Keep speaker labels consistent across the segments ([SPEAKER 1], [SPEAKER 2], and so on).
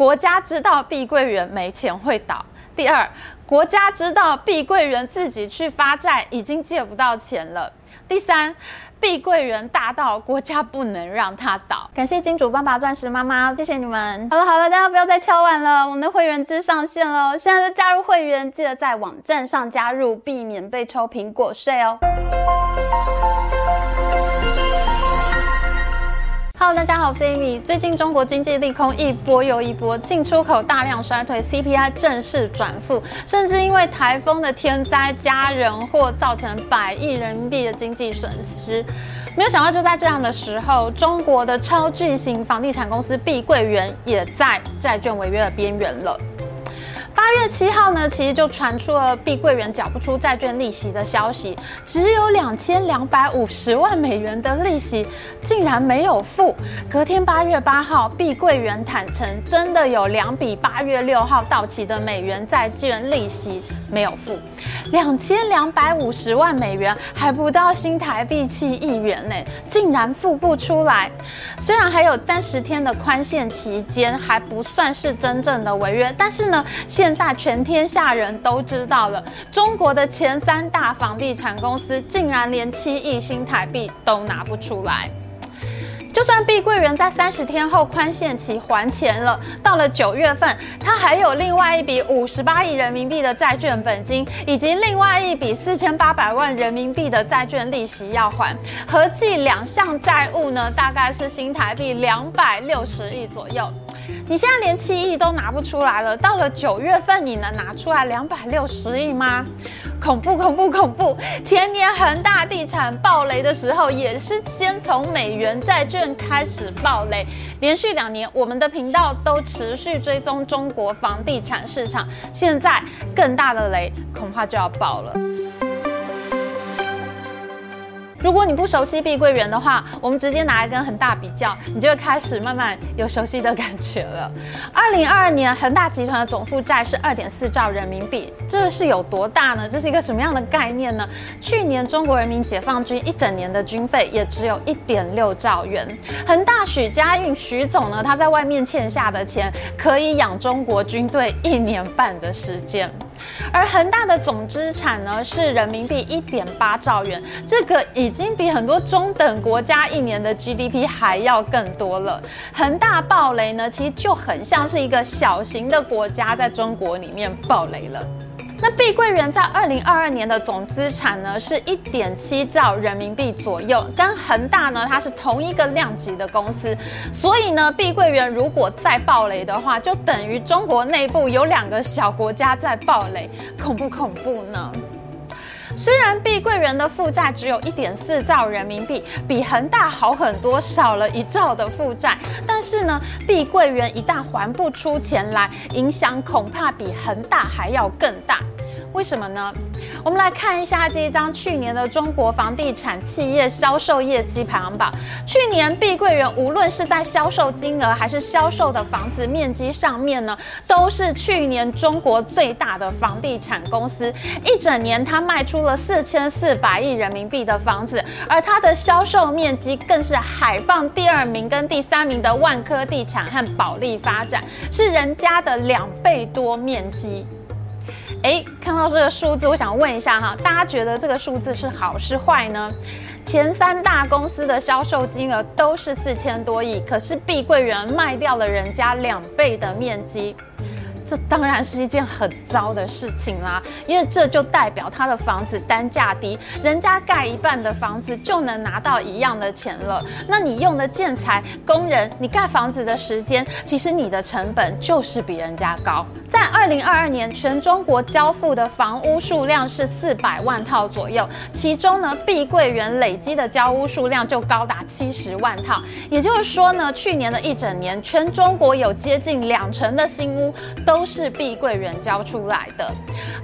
[SPEAKER 1] 国家知道碧桂园没钱会倒；第二，国家知道碧桂园自己去发债已经借不到钱了；第三。碧桂园大到国家不能让它倒。感谢金主爸爸、钻石妈妈，谢谢你们。好了好了，大家不要再敲碗了，我们的会员制上线了，现在就加入会员，记得在网站上加入，避免被抽苹果税哦。Hello，大家好，我是 Amy。最近中国经济利空一波又一波，进出口大量衰退，CPI 正式转负，甚至因为台风的天灾加人祸，造成百亿人民币的经济损失。没有想到，就在这样的时候，中国的超巨型房地产公司碧桂园也在债券违约的边缘了。八月七号呢，其实就传出了碧桂园缴不出债券利息的消息，只有两千两百五十万美元的利息竟然没有付。隔天八月八号，碧桂园坦承真的有两笔八月六号到期的美元债券利息没有付，两千两百五十万美元还不到新台币七亿元呢，竟然付不出来。虽然还有三十天的宽限期间，还不算是真正的违约，但是呢，现在全天下人都知道了，中国的前三大房地产公司竟然连七亿新台币都拿不出来。就算碧桂园在三十天后宽限期还钱了，到了九月份，它还有另外一笔五十八亿人民币的债券本金，以及另外一笔四千八百万人民币的债券利息要还，合计两项债务呢，大概是新台币两百六十亿左右。你现在连七亿都拿不出来了，到了九月份你能拿出来两百六十亿吗？恐怖恐怖恐怖！前年恒大地产暴雷的时候，也是先从美元债券开始暴雷，连续两年我们的频道都持续追踪中国房地产市场，现在更大的雷恐怕就要爆了。如果你不熟悉碧桂园的话，我们直接拿来跟恒大比较，你就会开始慢慢有熟悉的感觉了。二零二二年，恒大集团的总负债是二点四兆人民币，这是有多大呢？这是一个什么样的概念呢？去年中国人民解放军一整年的军费也只有一点六兆元。恒大许家印许总呢，他在外面欠下的钱可以养中国军队一年半的时间。而恒大的总资产呢，是人民币一点八兆元，这个已经比很多中等国家一年的 GDP 还要更多了。恒大暴雷呢，其实就很像是一个小型的国家在中国里面暴雷了。那碧桂园在二零二二年的总资产呢，是一点七兆人民币左右，跟恒大呢，它是同一个量级的公司，所以呢，碧桂园如果再暴雷的话，就等于中国内部有两个小国家在暴雷，恐不恐怖呢？虽然碧桂园的负债只有一点四兆人民币，比恒大好很多，少了一兆的负债，但是呢，碧桂园一旦还不出钱来，影响恐怕比恒大还要更大。为什么呢？我们来看一下这一张去年的中国房地产企业销售业绩排行榜。去年碧桂园无论是在销售金额还是销售的房子面积上面呢，都是去年中国最大的房地产公司。一整年它卖出了四千四百亿人民币的房子，而它的销售面积更是海放第二名跟第三名的万科地产和保利发展，是人家的两倍多面积。诶，看到这个数字，我想问一下哈，大家觉得这个数字是好是坏呢？前三大公司的销售金额都是四千多亿，可是碧桂园卖掉了人家两倍的面积。这当然是一件很糟的事情啦，因为这就代表他的房子单价低，人家盖一半的房子就能拿到一样的钱了。那你用的建材、工人，你盖房子的时间，其实你的成本就是比人家高。在二零二二年，全中国交付的房屋数量是四百万套左右，其中呢，碧桂园累积的交屋数量就高达七十万套。也就是说呢，去年的一整年，全中国有接近两成的新屋都。都是碧桂园交出来的。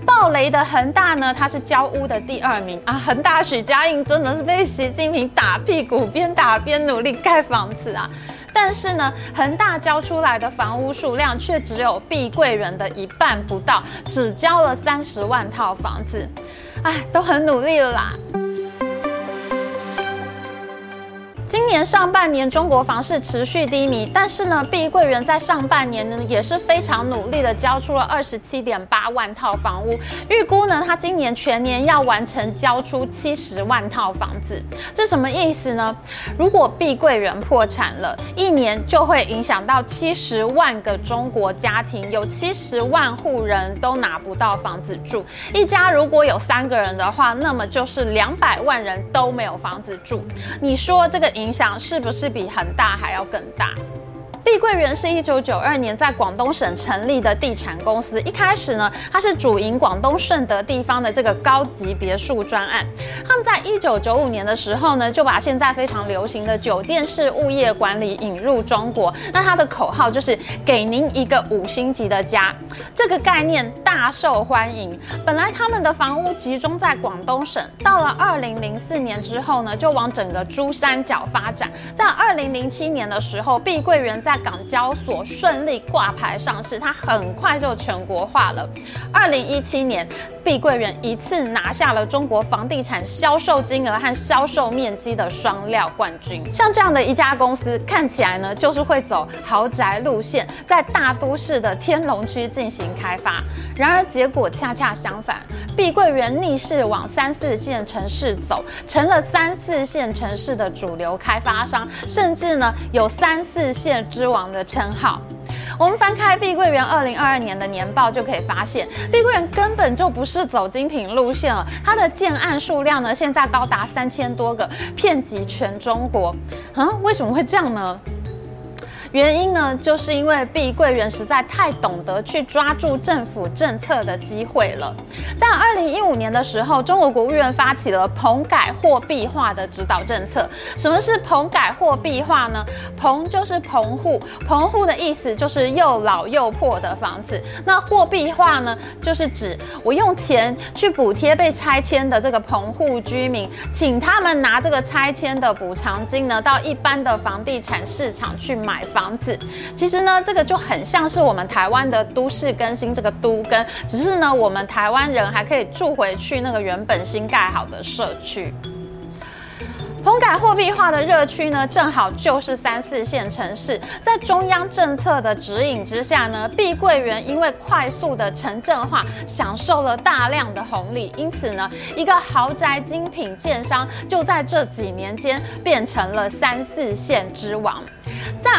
[SPEAKER 1] 暴雷的恒大呢，它是交屋的第二名啊。恒大许家印真的是被习近平打屁股，边打边努力盖房子啊。但是呢，恒大交出来的房屋数量却只有碧桂园的一半不到，只交了三十万套房子。哎，都很努力了啦。今年上半年中国房市持续低迷，但是呢，碧桂园在上半年呢也是非常努力的交出了二十七点八万套房屋，预估呢，它今年全年要完成交出七十万套房子。这什么意思呢？如果碧桂园破产了，一年就会影响到七十万个中国家庭，有七十万户人都拿不到房子住。一家如果有三个人的话，那么就是两百万人都没有房子住。你说这个影影响是不是比恒大还要更大？碧桂园是一九九二年在广东省成立的地产公司。一开始呢，它是主营广东顺德地方的这个高级别墅专案。他们在一九九五年的时候呢，就把现在非常流行的酒店式物业管理引入中国。那它的口号就是“给您一个五星级的家”。这个概念大受欢迎。本来他们的房屋集中在广东省，到了二零零四年之后呢，就往整个珠三角发展。在二零零七年的时候，碧桂园在港交所顺利挂牌上市，它很快就全国化了。二零一七年，碧桂园一次拿下了中国房地产销售金额和销售面积的双料冠军。像这样的一家公司，看起来呢就是会走豪宅路线，在大都市的天龙区进行开发。然而结果恰恰相反，碧桂园逆势往三四线城市走，成了三四线城市的主流开发商，甚至呢有三四线之王的称号。我们翻开碧桂园二零二二年的年报，就可以发现，碧桂园根本就不是走精品路线了。它的建案数量呢，现在高达三千多个，遍及全中国。啊，为什么会这样呢？原因呢，就是因为碧桂园实在太懂得去抓住政府政策的机会了。在二零一五年的时候，中国国务院发起了棚改货币化的指导政策。什么是棚改货币化呢？棚就是棚户，棚户的意思就是又老又破的房子。那货币化呢，就是指我用钱去补贴被拆迁的这个棚户居民，请他们拿这个拆迁的补偿金呢，到一般的房地产市场去买房。房子，其实呢，这个就很像是我们台湾的都市更新这个都更，只是呢，我们台湾人还可以住回去那个原本新盖好的社区。棚改货币化的热区呢，正好就是三四线城市。在中央政策的指引之下呢，碧桂园因为快速的城镇化，享受了大量的红利，因此呢，一个豪宅精品建商就在这几年间变成了三四线之王。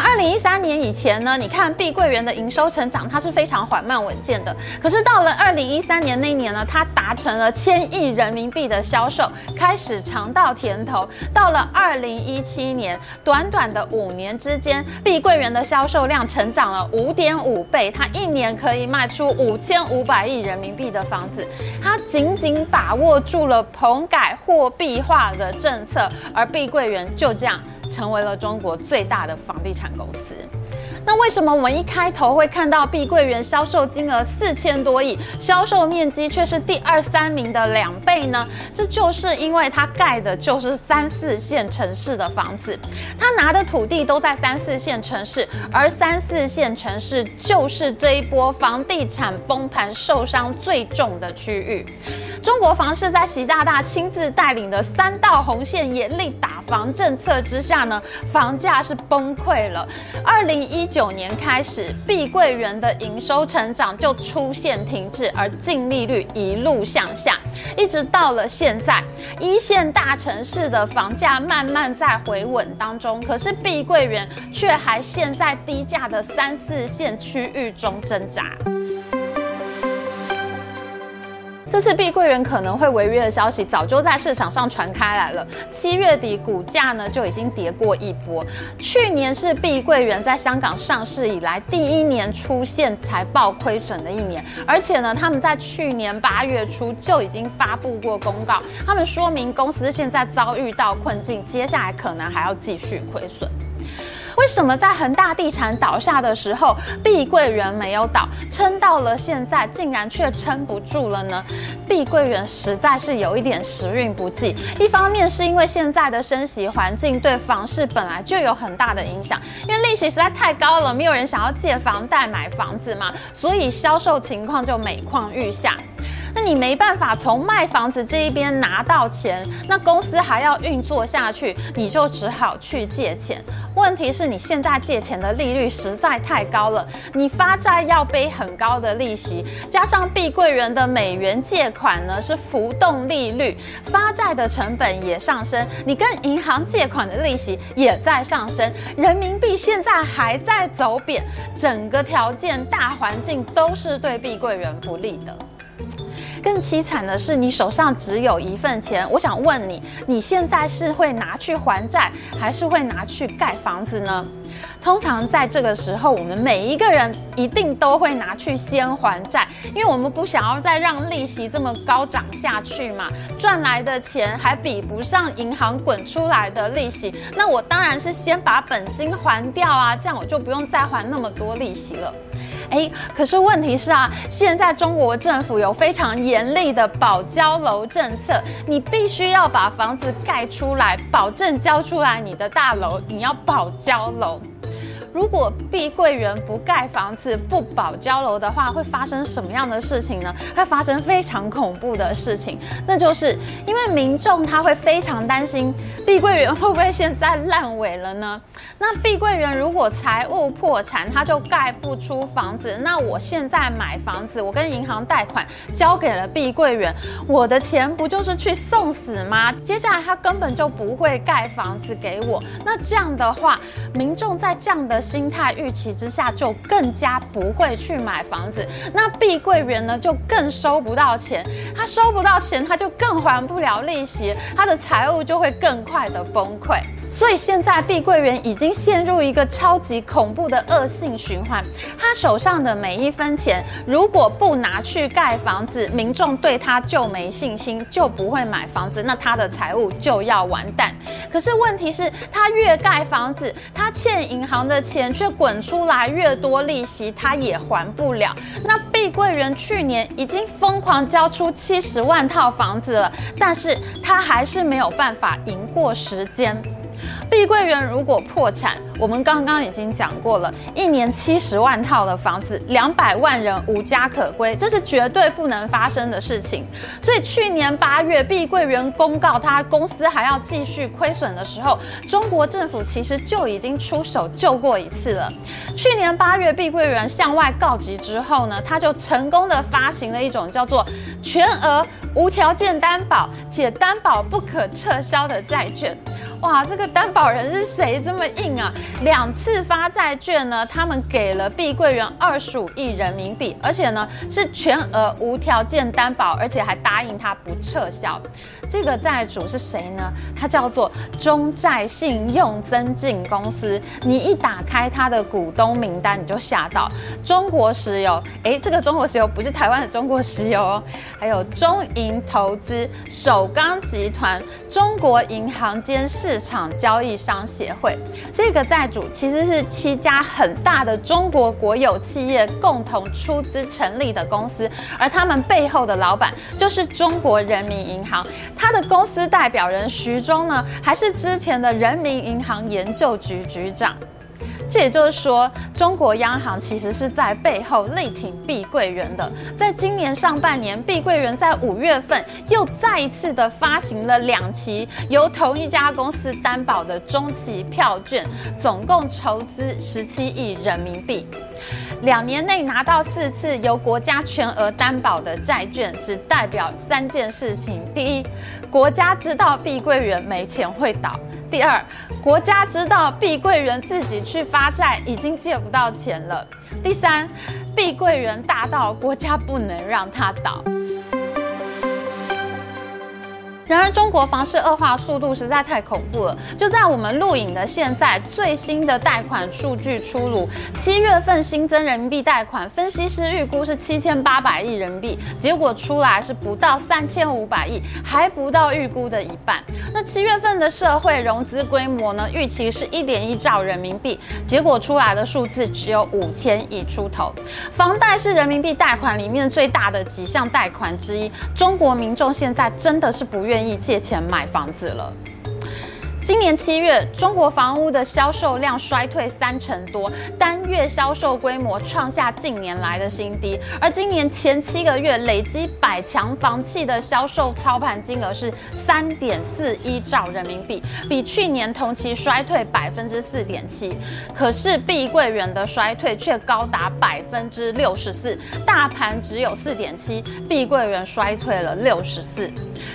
[SPEAKER 1] 二零一三年以前呢，你看碧桂园的营收成长，它是非常缓慢稳健的。可是到了二零一三年那一年呢，它达成了千亿人民币的销售，开始尝到甜头。到了二零一七年，短短的五年之间，碧桂园的销售量成长了五点五倍，它一年可以卖出五千五百亿人民币的房子。它紧紧把握住了棚改货币化的政策，而碧桂园就这样。成为了中国最大的房地产公司。那为什么我们一开头会看到碧桂园销售金额四千多亿，销售面积却是第二三名的两倍呢？这就是因为它盖的就是三四线城市的房子，它拿的土地都在三四线城市，而三四线城市就是这一波房地产崩盘受伤最重的区域。中国房市在习大大亲自带领的三道红线严厉打房政策之下呢，房价是崩溃了。二零一九。九年开始，碧桂园的营收成长就出现停滞，而净利率一路向下，一直到了现在，一线大城市的房价慢慢在回稳当中，可是碧桂园却还陷在低价的三四线区域中挣扎。这次碧桂园可能会违约的消息早就在市场上传开来了。七月底股价呢就已经跌过一波。去年是碧桂园在香港上市以来第一年出现财报亏损的一年，而且呢，他们在去年八月初就已经发布过公告，他们说明公司现在遭遇到困境，接下来可能还要继续亏损。为什么在恒大地产倒下的时候，碧桂园没有倒，撑到了现在，竟然却撑不住了呢？碧桂园实在是有一点时运不济。一方面是因为现在的升息环境对房市本来就有很大的影响，因为利息实在太高了，没有人想要借房贷买房子嘛，所以销售情况就每况愈下。那你没办法从卖房子这一边拿到钱，那公司还要运作下去，你就只好去借钱。问题是你现在借钱的利率实在太高了，你发债要背很高的利息，加上碧桂园的美元借款呢是浮动利率，发债的成本也上升，你跟银行借款的利息也在上升，人民币现在还在走贬，整个条件大环境都是对碧桂园不利的。更凄惨的是，你手上只有一份钱。我想问你，你现在是会拿去还债，还是会拿去盖房子呢？通常在这个时候，我们每一个人一定都会拿去先还债，因为我们不想要再让利息这么高涨下去嘛。赚来的钱还比不上银行滚出来的利息，那我当然是先把本金还掉啊，这样我就不用再还那么多利息了。哎，可是问题是啊，现在中国政府有非常严厉的保交楼政策，你必须要把房子盖出来，保证交出来你的大楼，你要保交楼。如果碧桂园不盖房子、不保交楼的话，会发生什么样的事情呢？会发生非常恐怖的事情，那就是因为民众他会非常担心碧桂园会不会现在烂尾了呢？那碧桂园如果财务破产，他就盖不出房子。那我现在买房子，我跟银行贷款交给了碧桂园，我的钱不就是去送死吗？接下来他根本就不会盖房子给我。那这样的话，民众在这样的心态预期之下，就更加不会去买房子。那碧桂园呢，就更收不到钱。他收不到钱，他就更还不了利息，他的财务就会更快的崩溃。所以现在碧桂园已经陷入一个超级恐怖的恶性循环。他手上的每一分钱，如果不拿去盖房子，民众对他就没信心，就不会买房子，那他的财务就要完蛋。可是问题是，他越盖房子，他欠银行的钱却滚出来越多利息，他也还不了。那碧桂园去年已经疯狂交出七十万套房子了，但是他还是没有办法赢过时间。碧桂园如果破产，我们刚刚已经讲过了，一年七十万套的房子，两百万人无家可归，这是绝对不能发生的事情。所以去年八月，碧桂园公告他公司还要继续亏损的时候，中国政府其实就已经出手救过一次了。去年八月，碧桂园向外告急之后呢，他就成功的发行了一种叫做全额无条件担保且担保不可撤销的债券。哇，这个担保人是谁这么硬啊？两次发债券呢，他们给了碧桂园二十五亿人民币，而且呢是全额无条件担保，而且还答应他不撤销。这个债主是谁呢？他叫做中债信用增进公司。你一打开他的股东名单，你就吓到中国石油。诶，这个中国石油不是台湾的中国石油哦，还有中银投资、首钢集团、中国银行间市。市场交易商协会，这个债主其实是七家很大的中国国有企业共同出资成立的公司，而他们背后的老板就是中国人民银行。他的公司代表人徐忠呢，还是之前的人民银行研究局局长。这也就是说，中国央行其实是在背后力挺碧桂园的。在今年上半年，碧桂园在五月份又再一次的发行了两期由同一家公司担保的中期票券，总共筹资十七亿人民币。两年内拿到四次由国家全额担保的债券，只代表三件事情：第一，国家知道碧桂园没钱会倒。第二，国家知道碧桂园自己去发债已经借不到钱了。第三，碧桂园大到国家不能让它倒。然而，中国房市恶化速度实在太恐怖了。就在我们录影的现在，最新的贷款数据出炉，七月份新增人民币贷款，分析师预估是七千八百亿人民币，结果出来是不到三千五百亿，还不到预估的一半。那七月份的社会融资规模呢？预期是一点一兆人民币，结果出来的数字只有五千亿出头。房贷是人民币贷款里面最大的几项贷款之一，中国民众现在真的是不愿。愿意借钱买房子了。今年七月，中国房屋的销售量衰退三成多，单月销售规模创下近年来的新低。而今年前七个月累积百强房企的销售操盘金额是三点四一兆人民币，比去年同期衰退百分之四点七。可是碧桂园的衰退却高达百分之六十四，大盘只有四点七，碧桂园衰退了六十四。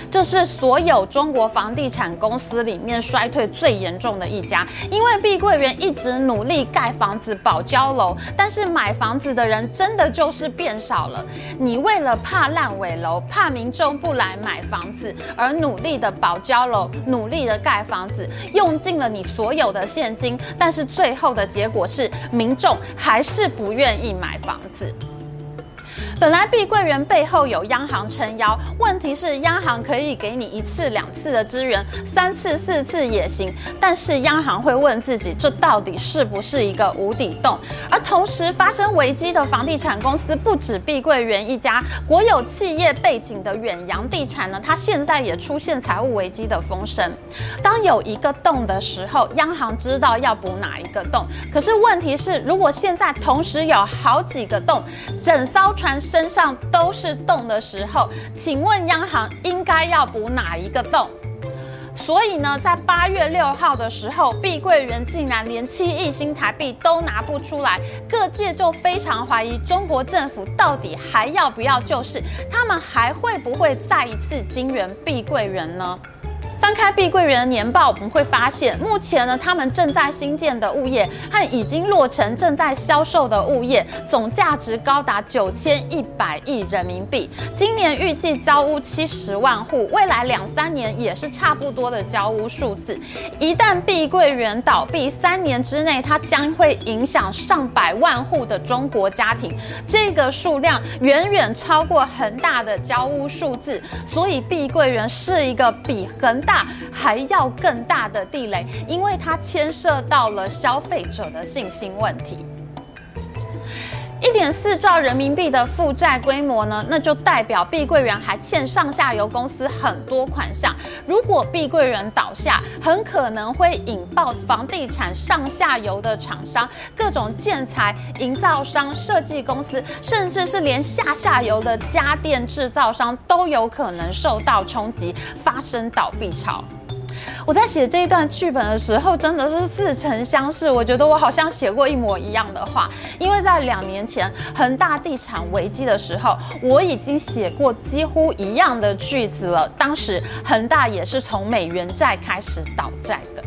[SPEAKER 1] 这是所有中国房地产公司里面衰退最严重的一家，因为碧桂园一直努力盖房子保交楼，但是买房子的人真的就是变少了。你为了怕烂尾楼，怕民众不来买房子，而努力的保交楼，努力的盖房子，用尽了你所有的现金，但是最后的结果是民众还是不愿意买房子。本来碧桂园背后有央行撑腰，问题是央行可以给你一次两次的支援，三次四次也行，但是央行会问自己，这到底是不是一个无底洞？而同时发生危机的房地产公司不止碧桂园一家，国有企业背景的远洋地产呢，它现在也出现财务危机的风声。当有一个洞的时候，央行知道要补哪一个洞，可是问题是，如果现在同时有好几个洞，整艘船。身上都是洞的时候，请问央行应该要补哪一个洞？所以呢，在八月六号的时候，碧桂园竟然连七亿新台币都拿不出来，各界就非常怀疑中国政府到底还要不要救市，他们还会不会再一次金援碧桂园呢？翻开碧桂园年报，我们会发现，目前呢，他们正在新建的物业和已经落成、正在销售的物业，总价值高达九千一百亿人民币。今年预计交屋七十万户，未来两三年也是差不多的交屋数字。一旦碧桂园倒闭，三年之内，它将会影响上百万户的中国家庭，这个数量远远超过恒大的交屋数字。所以，碧桂园是一个比恒大大还要更大的地雷，因为它牵涉到了消费者的信心问题。一点四兆人民币的负债规模呢，那就代表碧桂园还欠上下游公司很多款项。如果碧桂园倒下，很可能会引爆房地产上下游的厂商，各种建材、营造商、设计公司，甚至是连下下游的家电制造商都有可能受到冲击，发生倒闭潮。我在写这一段剧本的时候，真的是似曾相识。我觉得我好像写过一模一样的话，因为在两年前恒大地产危机的时候，我已经写过几乎一样的句子了。当时恒大也是从美元债开始倒债的。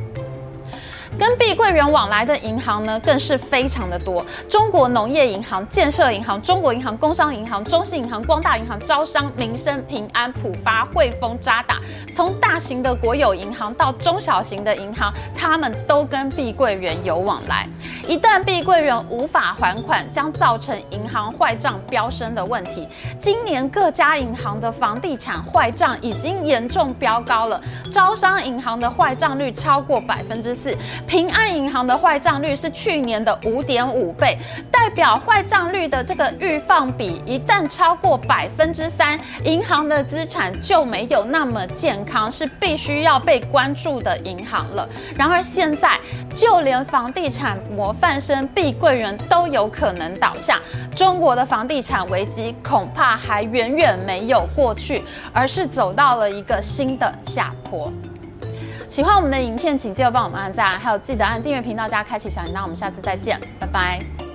[SPEAKER 1] 跟碧桂园往来的银行呢，更是非常的多。中国农业银行、建设银行、中国银行、工商银行、中信银行、光大银行、招商、民生、平安、浦发、汇丰、渣打，从大型的国有银行到中小型的银行，他们都跟碧桂园有往来。一旦碧桂园无法还款，将造成银行坏账飙升的问题。今年各家银行的房地产坏账已经严重飙高了，招商银行的坏账率超过百分之四。平安银行的坏账率是去年的五点五倍，代表坏账率的这个预放比一旦超过百分之三，银行的资产就没有那么健康，是必须要被关注的银行了。然而现在，就连房地产模范生碧桂园都有可能倒下，中国的房地产危机恐怕还远远没有过去，而是走到了一个新的下坡。喜欢我们的影片，请记得帮我们按赞，还有记得按订阅频道加开启小铃铛。我们下次再见，拜拜。